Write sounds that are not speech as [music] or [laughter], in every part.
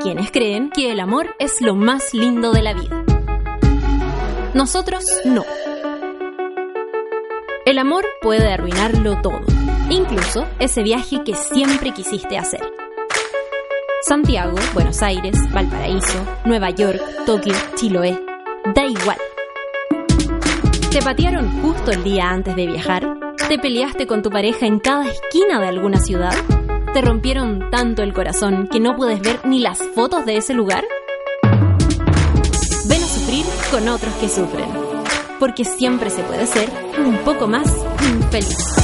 quienes creen que el amor es lo más lindo de la vida. Nosotros no. El amor puede arruinarlo todo, incluso ese viaje que siempre quisiste hacer. Santiago, Buenos Aires, Valparaíso, Nueva York, Tokio, Chiloé, da igual. ¿Te patearon justo el día antes de viajar? ¿Te peleaste con tu pareja en cada esquina de alguna ciudad? ¿Te rompieron tanto el corazón que no puedes ver ni las fotos de ese lugar? Ven a sufrir con otros que sufren, porque siempre se puede ser un poco más feliz.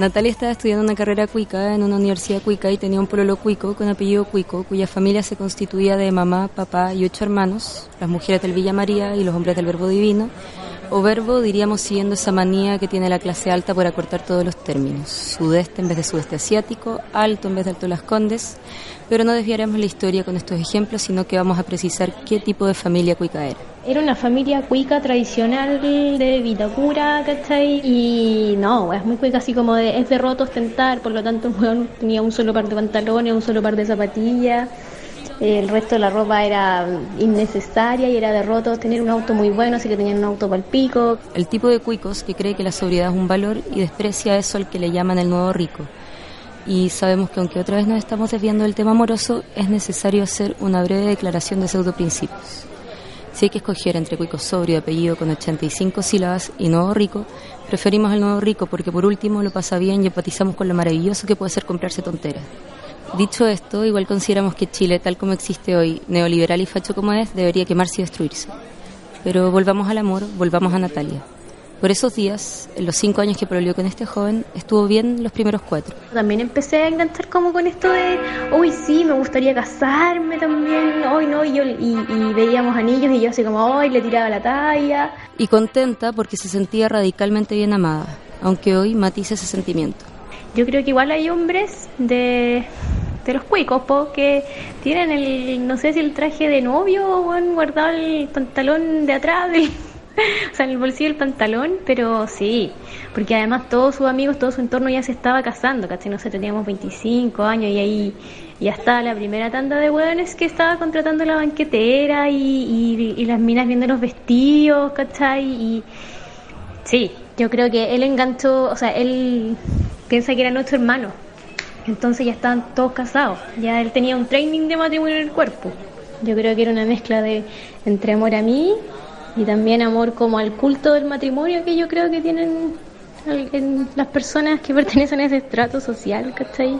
Natalia estaba estudiando una carrera cuica en una universidad cuica y tenía un pololo cuico con apellido cuico, cuya familia se constituía de mamá, papá y ocho hermanos, las mujeres del Villa María y los hombres del Verbo Divino, o verbo diríamos siguiendo esa manía que tiene la clase alta por acortar todos los términos, sudeste en vez de sudeste asiático, alto en vez de alto las condes, pero no desviaremos la historia con estos ejemplos, sino que vamos a precisar qué tipo de familia cuica era. Era una familia cuica tradicional de Vitacura, ¿cachai? Y no, es muy cuica, así como de, es de roto ostentar, por lo tanto [laughs] tenía un solo par de pantalones, un solo par de zapatillas, el resto de la ropa era innecesaria y era de roto tener un auto muy bueno, así que tenían un auto para el pico. El tipo de cuicos que cree que la sobriedad es un valor y desprecia eso al que le llaman el nuevo rico y sabemos que aunque otra vez nos estamos desviando del tema amoroso, es necesario hacer una breve declaración de pseudoprincipios. Si hay que escoger entre cuico sobrio de apellido con 85 sílabas y nuevo rico, preferimos el nuevo rico porque por último lo pasa bien y empatizamos con lo maravilloso que puede ser comprarse tonteras. Dicho esto, igual consideramos que Chile, tal como existe hoy, neoliberal y facho como es, debería quemarse y destruirse. Pero volvamos al amor, volvamos a Natalia. Por esos días, en los cinco años que prolió con este joven, estuvo bien los primeros cuatro. También empecé a enganchar como con esto de, uy, sí, me gustaría casarme también, hoy no, y, yo, y, veíamos anillos y yo así como, hoy le tiraba la talla. Y contenta porque se sentía radicalmente bien amada, aunque hoy matiza ese sentimiento. Yo creo que igual hay hombres de, de los cuicos, que tienen el, no sé si el traje de novio o han guardado el pantalón de atrás [laughs] o sea, en el bolsillo del pantalón, pero sí, porque además todos sus amigos, todo su entorno ya se estaba casando, ¿cachai? No sé, teníamos 25 años y ahí ya estaba la primera tanda de hueones que estaba contratando la banquetera y, las minas viendo los vestidos, ¿cachai? Y sí, yo creo que él enganchó, o sea, él piensa que era nuestro hermano, entonces ya estaban todos casados, ya él tenía un training de matrimonio en el cuerpo. Yo creo que era una mezcla de entre amor a mí y también amor como al culto del matrimonio que yo creo que tienen las personas que [laughs] pertenecen a ese estrato social, ¿cachai?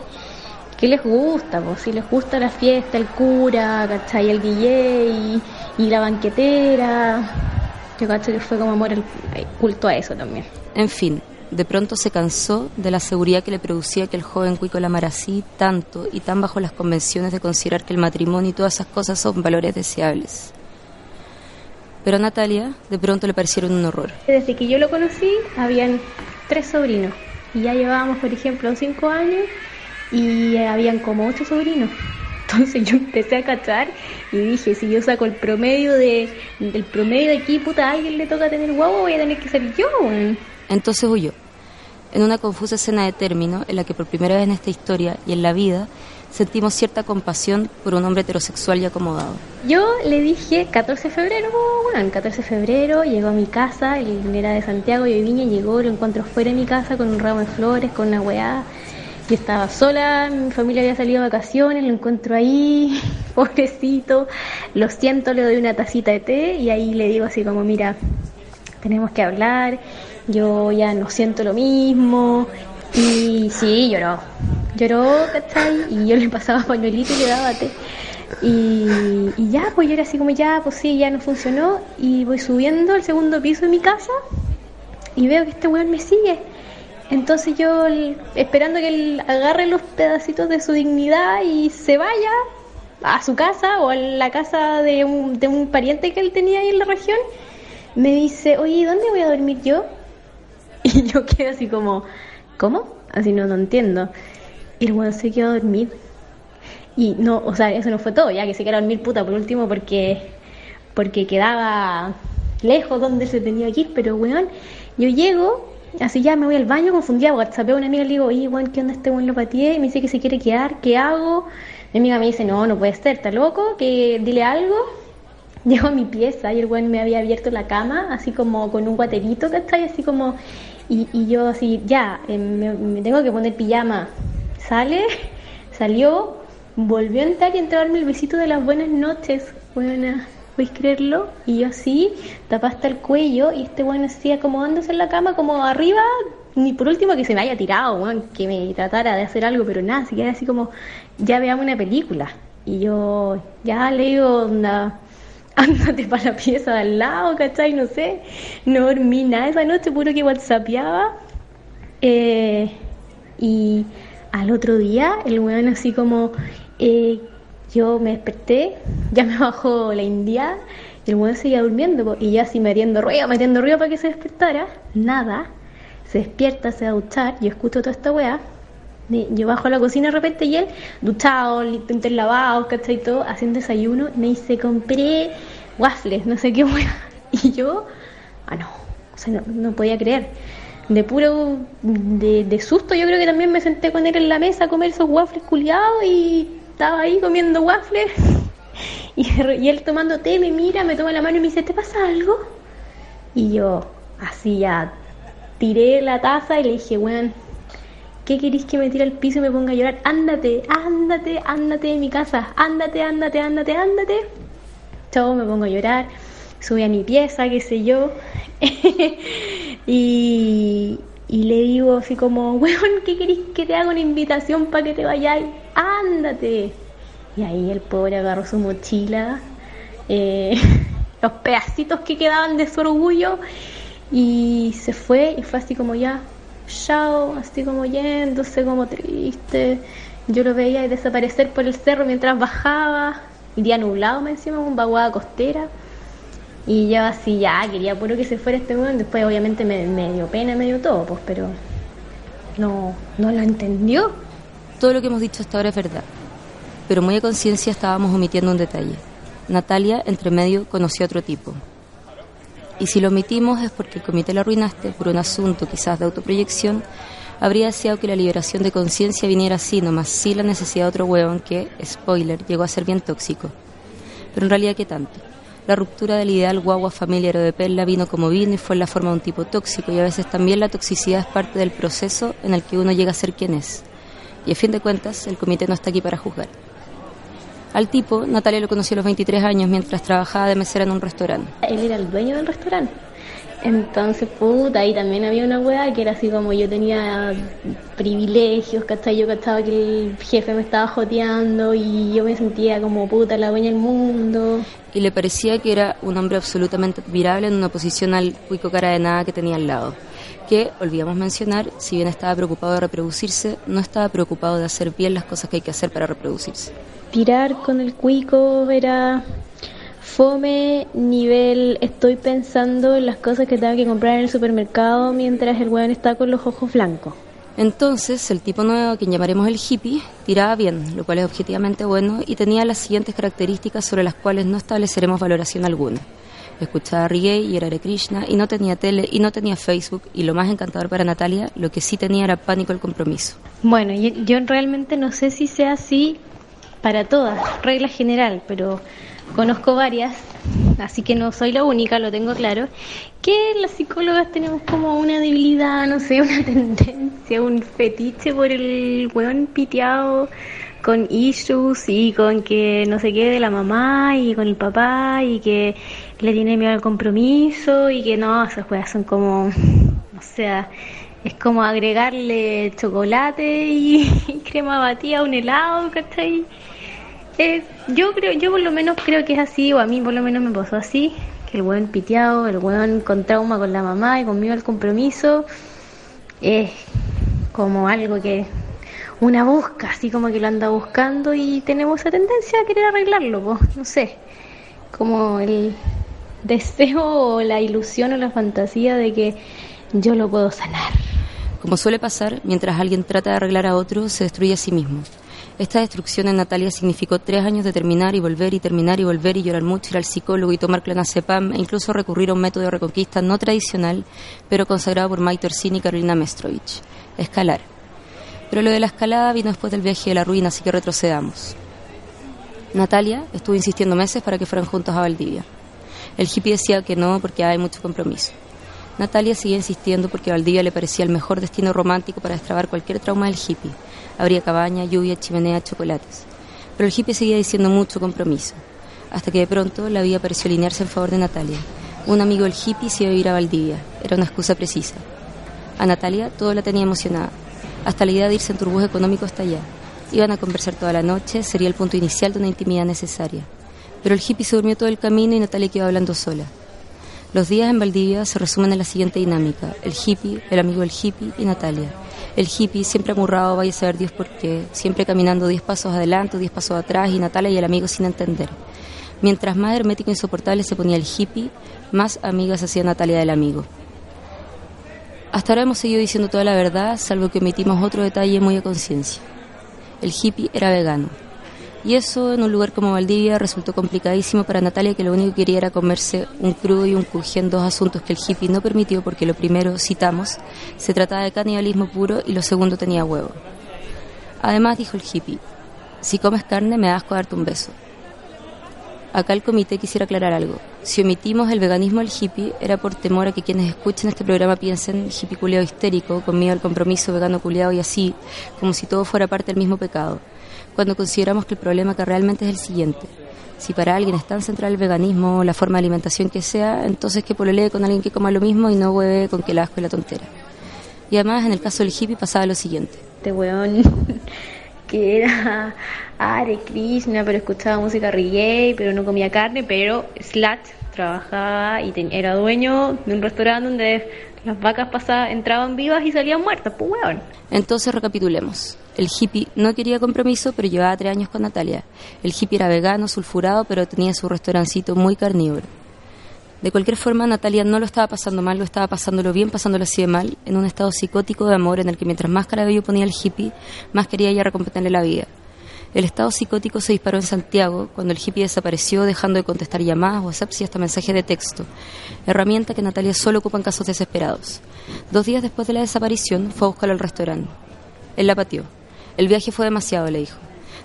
¿Qué les gusta? Pues si les gusta la fiesta, el cura, ¿cachai? El DJ y, la banquetera. Yo cacho que fue como amor al culto a eso también. En fin, de pronto se cansó de la seguridad que le producía que el joven Cuico la amara así, tanto y tan bajo las convenciones de considerar que el matrimonio y todas esas cosas son valores deseables. Pero a Natalia de pronto le parecieron un horror. Desde que yo lo conocí, habían tres sobrinos. Y ya llevábamos, por ejemplo, cinco años y habían como ocho sobrinos. [laughs] Entonces yo empecé a cachar y dije, si yo saco el promedio de, del promedio de aquí, puta, a alguien le toca tener guapo, voy a tener que ser yo. Entonces huyó. En una confusa escena de término en la que por primera vez en esta historia y en la vida sentimos cierta compasión por un hombre heterosexual y acomodado. Yo le dije 14 de febrero, bueno, el 14 de febrero llegó a mi casa, él era de Santiago y de Viña, llegó, lo encuentro fuera de mi casa con un ramo de flores, con una weá. Yo estaba sola, mi familia había salido de vacaciones, lo encuentro ahí, [laughs] pobrecito, lo siento, le doy una tacita de té y ahí le digo así como, mira, tenemos que hablar, yo ya no siento lo mismo. Y sí, lloró, lloró, ¿cachai? Y yo le pasaba [laughs] pañuelito y le daba té. Y, ya, pues yo era así como ya, pues sí, ya no funcionó. Y voy subiendo al segundo piso de mi casa y veo que este weón me sigue. Entonces yo, esperando que él agarre los pedacitos de su dignidad y se vaya a su casa o a la casa de un, de un pariente que él tenía ahí en la región, me dice, oye, ¿dónde voy a dormir yo? [laughs] Y yo quedé así como, ¿cómo? Así no, no entiendo. Y el weón se quedó a dormir. Y no, o sea, eso no fue todo, ya que se quedó a dormir puta por último porque porque quedaba lejos donde se tenía que ir, pero weón, yo llego, así ya me voy al baño, confundía, whatsappeo a una amiga y le digo, oye, weón, ¿qué onda este weón lo pateé? Y me dice que se quiere quedar, ¿qué hago? Mi amiga me dice, no, no puede ser, está loco, que dile algo. [laughs] Llego a mi pieza y el weón me había abierto la cama, así como con un guaterito, ¿cachai? Así como, y, y yo así, ya, eh, me, tengo que poner pijama. Sale, [laughs] salió, volvió a entrar y entró a el besito de las buenas noches, buena. ¿Puedes creerlo? Y yo así, tapada hasta el cuello, y este bueno así acomodándose en la cama, como arriba, ni por último que se me haya tirado, que me tratara de hacer algo, pero nada, que era así como, ya veamos una película. Y yo, ya le digo, onda, ándate [laughs] para la pieza de al lado, ¿cachai? No sé, no dormí nada esa noche, puro que whatsappeaba. Eh, y al otro día, el weón así como, eh, yo me desperté, [laughs] ya me bajó la india y el weón seguía durmiendo y yo así metiendo ruido, metiendo ruido para que se despertara, nada, se despierta, se va a duchar, yo escucho toda esta weá, yo bajo a la cocina de repente y él, duchado, lavados, ¿cachai? Todo, haciendo desayuno, me dice, compré waffles, no sé qué weá, [laughs] y yo, ah no, o sea, no, podía creer de puro de, de, susto yo creo que también me senté con él en la mesa a comer esos waffles culiados y estaba ahí comiendo waffles [laughs] y, y, él tomando té me mira, me toma la mano y me dice, ¿te pasa algo? Y yo así ya tiré la taza y le dije, weón, ¿qué querís que me tire al piso y me ponga a llorar? Ándate, ándate, ándate de mi casa, ándate, ándate, ándate, ándate. Chau, me pongo a llorar, subí a mi pieza, qué sé yo. [laughs] y, y le digo así como, [laughs] weón, ¿qué querés que te haga una invitación para que te vayas? Ándate. Y ahí el pobre agarró su mochila, eh, [laughs] los pedacitos que quedaban de su orgullo y se fue y fue así como ya, chao, así como yéndose, como triste. Yo lo veía desaparecer por el cerro mientras bajaba, el día nublado me encima, un vaguada costera. Y yo así ya quería puro que se fuera este weón. Después obviamente me, dio pena, me dio todo, pues, pero no, no lo entendió. Todo lo que hemos dicho hasta ahora es verdad. Pero muy a conciencia estábamos omitiendo un detalle. Natalia, entre medio, conoció a otro tipo. Y si lo omitimos es porque el comité lo arruinaste por un asunto quizás de autoproyección, habría deseado que la liberación de conciencia viniera así, nomás sí la necesidad de otro hueón que, spoiler, llegó a ser bien tóxico. Pero en realidad, ¿qué tanto? La ruptura del ideal guagua familiar de perla vino como vino y fue en la forma de un tipo tóxico y a veces también la toxicidad es parte del proceso en el que uno llega a ser quien es. Y a fin de cuentas, el comité no está aquí para juzgar. Al tipo, Natalia lo conoció a los 23 años mientras trabajaba de mesera en un restaurante. Él era el dueño del restaurante. Entonces, puta, ahí también había una weá que era así como yo tenía privilegios, ¿cachai? Yo cachaba que el jefe me estaba joteando y yo me sentía como puta, la dueña del mundo. Y le parecía que era un hombre absolutamente admirable en una posición al cuico cara de nada que tenía al lado. Que, olvidamos mencionar, si bien estaba preocupado de reproducirse, no estaba preocupado de hacer bien las cosas que hay que hacer para reproducirse. Tirar con el cuico era fome nivel estoy pensando en las cosas que tengo que comprar en el supermercado mientras el weón está con los ojos blancos. Entonces, el tipo nuevo, quien llamaremos el hippie, tiraba bien, lo cual es objetivamente bueno, y tenía las siguientes características sobre las cuales no estableceremos valoración alguna. Escuchaba reggae y era Hare Krishna, y no tenía tele, y no tenía Facebook, y lo más encantador para Natalia, lo que sí tenía era pánico al compromiso. Bueno, yo, yo realmente no sé si sea así para todas, regla general, pero conozco varias, así que no soy la única, lo tengo claro, que las psicólogas tenemos como una debilidad, no sé, una [laughs] tendencia, un fetiche por el weón piteado con issues y con que no se quede la mamá y con el papá y que le tiene miedo al compromiso y que no, esas weas son como, [laughs] o sea, es como agregarle chocolate y, [laughs] crema batida a un helado, ¿cachai? Eh, yo creo, yo por lo menos creo que es así, o a mí por lo menos me pasó así, que el buen piteado, el buen con trauma con la mamá y conmigo el compromiso, es como algo que una busca, así como que lo anda buscando y tenemos esa tendencia a querer arreglarlo, no sé, como el deseo o la ilusión o la fantasía de que yo lo puedo sanar. Como suele pasar, mientras alguien trata de arreglar a otro, se destruye a sí mismo. Esta destrucción en Natalia significó tres años de terminar y volver y terminar y volver y llorar mucho, ir al psicólogo y tomar clonazepam e incluso recurrir a un método de reconquista no tradicional, pero consagrado por Mike Orsini y Carolina Mestrovich, escalar. Pero lo de la escalada vino después del viaje de la ruina, así que retrocedamos. Natalia estuvo insistiendo meses para que fueran juntos a Valdivia. El hippie decía que no porque hay mucho compromiso. Natalia seguía insistiendo porque Valdivia le parecía el mejor destino romántico para destrabar cualquier trauma del hippie Habría cabaña, lluvia, chimenea, chocolates. Pero el hippie seguía diciendo mucho compromiso, hasta que de pronto la vida pareció alinearse en favor de Natalia. Un amigo del hippie se iba a ir a Valdivia. Era una excusa precisa. A Natalia todo la tenía emocionada, hasta la idea de irse en turbus económico hasta allá. Iban a conversar toda la noche, sería el punto inicial de una intimidad necesaria. Pero el hippie se durmió todo el camino y Natalia quedó hablando sola. Los días en Valdivia se resumen en la siguiente dinámica: el hippie, el amigo del hippie y Natalia el hippie siempre amurrado, vaya a saber Dios por qué, siempre caminando diez pasos adelante, diez pasos atrás y Natalia y el amigo sin entender. Mientras más hermético e insoportable se ponía el hippie, más amigas hacía Natalia del amigo. Hasta ahora hemos seguido diciendo toda la verdad, salvo que omitimos otro detalle muy a conciencia. El hippie era vegano. Y eso en un lugar como Valdivia resultó complicadísimo para Natalia, que lo único que quería era comerse un crudo y un en dos asuntos que el hippie no permitió, porque lo primero, citamos, se trataba de canibalismo puro y lo segundo tenía huevo. Además, dijo el hippie, si comes carne me das a darte un beso. Acá el comité quisiera aclarar algo. Si omitimos el veganismo del hippie, era por temor a que quienes escuchen este programa piensen hippie culiado histérico, con miedo al compromiso vegano culiado y así, como si todo fuera parte del mismo pecado cuando consideramos que el problema que realmente es el siguiente. Si para alguien es tan central el veganismo o la forma de alimentación que sea, entonces que pololee con alguien que coma lo mismo y no hueve con que el asco y la tontera. Y además, en el caso del hippie pasaba lo siguiente. Este weón que era [laughs] Are Krishna, pero escuchaba música reggae, pero no comía carne, pero Slat trabajaba y era dueño de un restaurante donde las vacas pasaban, entraban vivas y salían muertas, pues weón. Entonces recapitulemos. El hippie no quería compromiso, pero llevaba tres años con Natalia. El hippie era vegano, sulfurado, pero tenía su restaurancito muy carnívoro. De cualquier forma, Natalia no lo estaba pasando mal, lo estaba pasándolo bien, pasándolo así de mal, en un estado psicótico de amor en el que mientras más carabello ponía el hippie, más quería ella recompenderle la vida. El estado psicótico se disparó en Santiago cuando el hippie desapareció, dejando de contestar llamadas, WhatsApp y hasta mensajes de texto, herramienta que Natalia solo ocupa en casos desesperados. Dos días después de la desaparición, fue a buscarlo al restaurante. Él la pateó. El viaje fue demasiado, le dijo.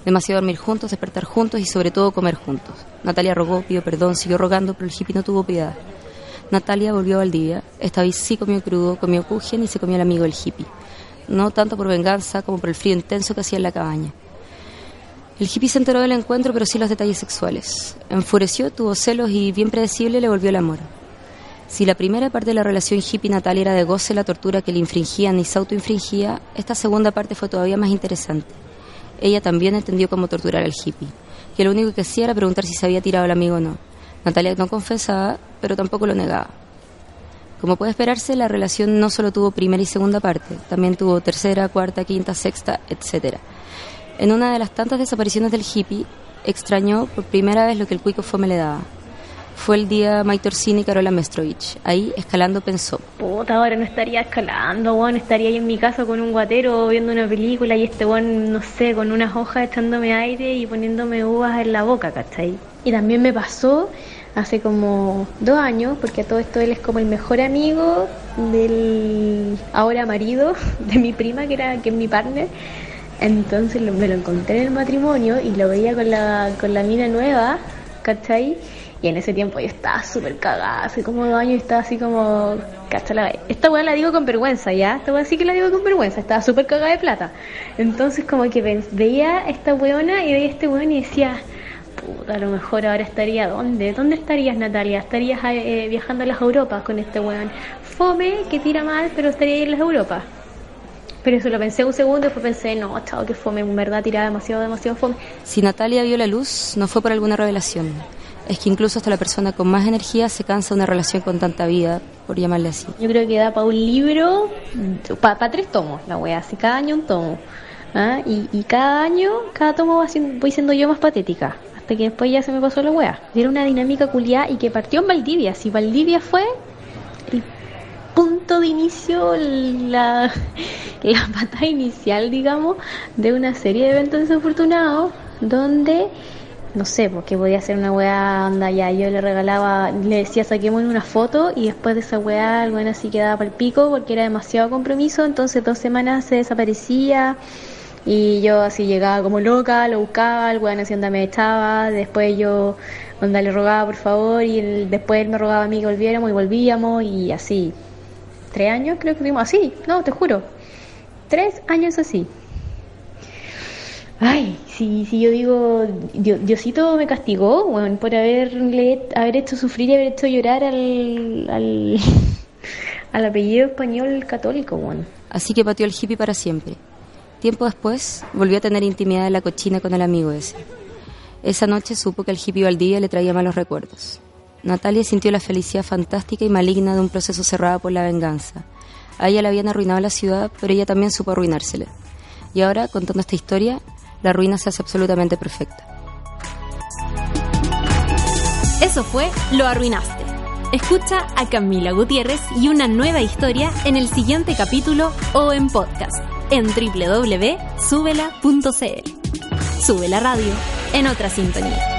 Demasiado dormir juntos, despertar juntos y sobre todo comer juntos. Natalia rogó, pidió perdón, siguió rogando, pero el hippie no tuvo piedad. Natalia volvió a Valdivia. Esta vez sí comió crudo, comió kuchen y se comió al amigo del hippie. No tanto por venganza como por el frío intenso que hacía en la cabaña. El hippie se enteró del encuentro, pero sí los detalles sexuales. Enfureció, tuvo celos y, bien predecible, le volvió el amor. Si la primera parte de la relación hippie-natal era de goce la tortura que le infringían y se autoinfringía, esta segunda parte fue todavía más interesante. Ella también entendió cómo torturar al hippie, que lo único que hacía era preguntar si se había tirado al amigo o no. Natalia no confesaba, pero tampoco lo negaba. Como puede esperarse, la relación no solo tuvo primera y segunda parte, también tuvo tercera, cuarta, quinta, sexta, etc. En una de las tantas desapariciones del hippie, extrañó por primera vez lo que el cuico fome le daba fue el día Mike Orsini y Carola Mestrovich. Ahí, escalando, pensó. Puta, ahora no estaría escalando, weón. Estaría ahí en mi casa con un guatero viendo una película y este weón, no sé, con unas hojas echándome aire y poniéndome uvas en la boca, ¿cachai? Y también me pasó hace como dos años, porque a todo esto él es como el mejor amigo del ahora marido [laughs] de mi prima, que era que es mi partner. Entonces me lo encontré en el matrimonio y lo veía con la, con la mina nueva, ¿cachai? En ese tiempo yo estaba súper cagada, hace como dos años estaba así como, Esta weá la digo con vergüenza, ¿ya? Esta weá sí que la digo con vergüenza, estaba súper cagada de plata. Entonces como que veía esta weona y veía este weón y decía, puta, a lo mejor ahora estaría, ¿dónde? ¿Dónde estarías Natalia? ¿Estarías eh, viajando a las Europas con este weón? Fome, que tira mal, pero estaría en las Europas. Pero eso lo pensé un segundo y después pensé, no, chao, que fome, en verdad tiraba demasiado, demasiado fome. Si Natalia vio la luz, no fue por alguna revelación es que incluso hasta la persona con más energía se cansa de una relación con tanta vida, por llamarle así. Yo creo que da para un libro, para tres tomos la wea, así cada año un tomo. ¿ah? Y, cada año, cada tomo voy siendo yo más patética, hasta que después ya se me pasó la wea. Era una dinámica culiada y que partió en Valdivia. Si Valdivia fue punto de inicio, la, [laughs] la inicial, digamos, de una serie de eventos desafortunados donde no sé, porque podía hacer una weá, anda ya, yo le regalaba, le decía saquemos una foto y después de esa weá el weón así quedaba para el pico porque era demasiado compromiso, entonces dos semanas se desaparecía y yo así llegaba como loca, lo buscaba, el weón así onda me echaba, después yo onda le rogaba por favor y después él me rogaba a mí que volviéramos y volvíamos y así. Tres años creo que tuvimos así, no, te juro. Tres años así. Ay, si, si yo digo, Diosito me castigó, por haberle, haber hecho sufrir y haber hecho llorar al, al, [laughs] al apellido español católico, bueno. Así que pateó el hippie para siempre. Tiempo después, volvió a tener intimidad en la cochina con el amigo ese. Esa noche supo que el hippie Valdivia le traía malos recuerdos. Natalia sintió la felicidad fantástica y maligna de un proceso cerrado por la venganza. A ella le habían arruinado la ciudad, pero ella también supo arruinársela. Y ahora, contando esta historia, la ruina se hace absolutamente perfecta. Eso fue Lo Arruinaste. Escucha a Camila Gutiérrez y una nueva historia en el siguiente capítulo o en podcast en www.subela.cl. Sube la radio en otra sintonía.